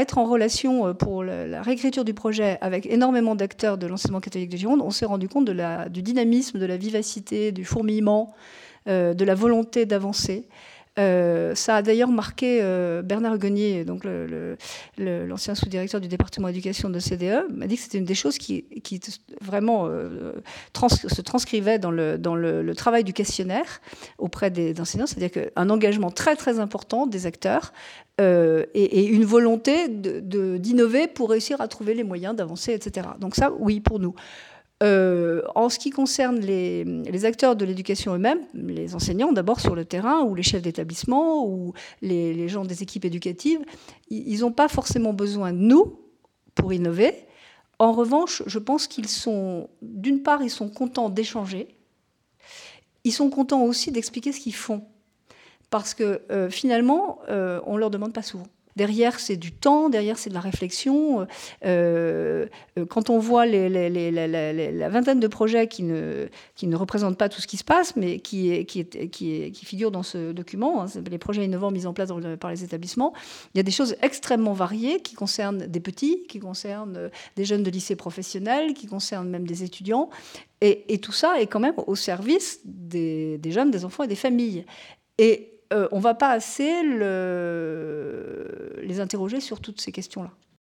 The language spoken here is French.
être en relation pour la, réécriture du projet avec énormément d'acteurs de l'enseignement catholique de Gironde, on s'est rendu compte du dynamisme, de la vivacité, du fourmillement, de la volonté d'avancer. Euh, ça a d'ailleurs marqué euh, Bernard Gognier, donc l'ancien sous-directeur du département d'éducation de CDE, m'a dit que c'était une des choses qui, vraiment euh, se transcrivait dans le, travail du questionnaire auprès des enseignants, c'est-à-dire qu'un engagement très très important des acteurs et, une volonté d'innover pour réussir à trouver les moyens d'avancer, etc. Donc ça, oui, pour nous. Euh, en ce qui concerne les, acteurs de l'éducation eux-mêmes, les enseignants d'abord sur le terrain, ou les chefs d'établissement, ou les, gens des équipes éducatives, ils n'ont pas forcément besoin de nous pour innover. En revanche, je pense qu'ils sont, d'une part, ils sont contents d'échanger, ils sont contents aussi d'expliquer ce qu'ils font. Parce que euh, finalement, euh, on ne leur demande pas souvent. Derrière, c'est du temps, derrière, c'est de la réflexion. Euh, euh, quand on voit la vingtaine de projets qui ne, représentent pas tout ce qui se passe, mais qui, figurent dans ce document, hein, les projets innovants mis en place par les établissements, il y a des choses extrêmement variées qui concernent des petits, qui concernent des jeunes de lycée professionnel, qui concernent même des étudiants. Et, tout ça est quand même au service des, jeunes, des enfants et des familles. Et euh, on ne va pas assez les interroger sur toutes ces questions-là.